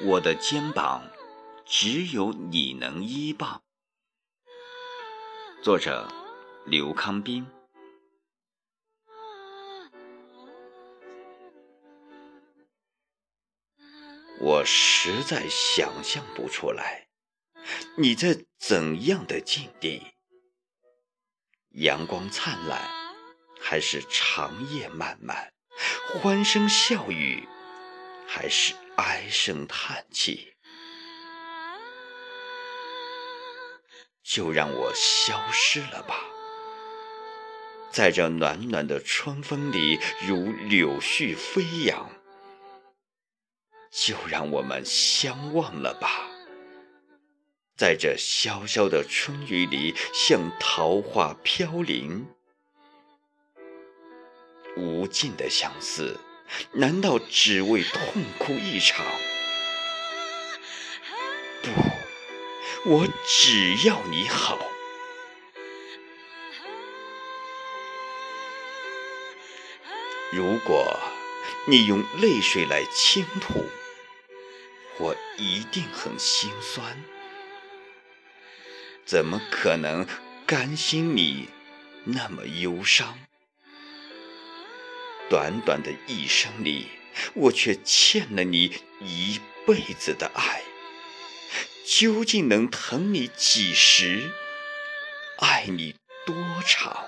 我的肩膀只有你能依傍。作者：刘康斌。我实在想象不出来，你在怎样的境地？阳光灿烂，还是长夜漫漫？欢声笑语，还是唉声叹气？就让我消失了吧，在这暖暖的春风里，如柳絮飞扬。就让我们相忘了吧，在这潇潇的春雨里，像桃花飘零。无尽的相思，难道只为痛哭一场？不，我只要你好。如果你用泪水来倾吐。我一定很心酸，怎么可能甘心你那么忧伤？短短的一生里，我却欠了你一辈子的爱，究竟能疼你几时，爱你多长？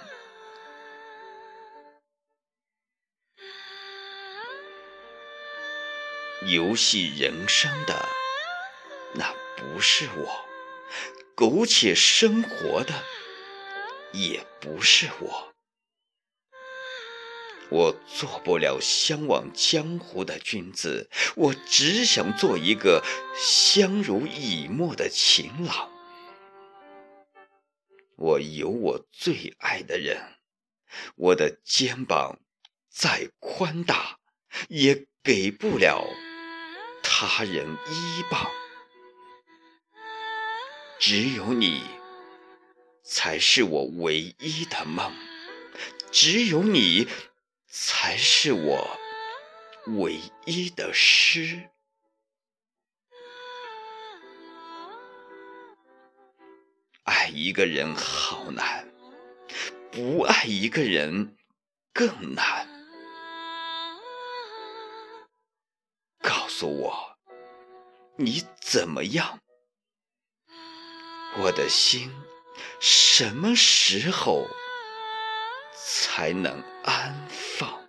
游戏人生的那不是我，苟且生活的也不是我。我做不了相忘江湖的君子，我只想做一个相濡以沫的情郎。我有我最爱的人，我的肩膀再宽大，也给不了。他人依傍，只有你才是我唯一的梦，只有你才是我唯一的诗。爱一个人好难，不爱一个人更难。诉我。你怎么样？我的心什么时候才能安放？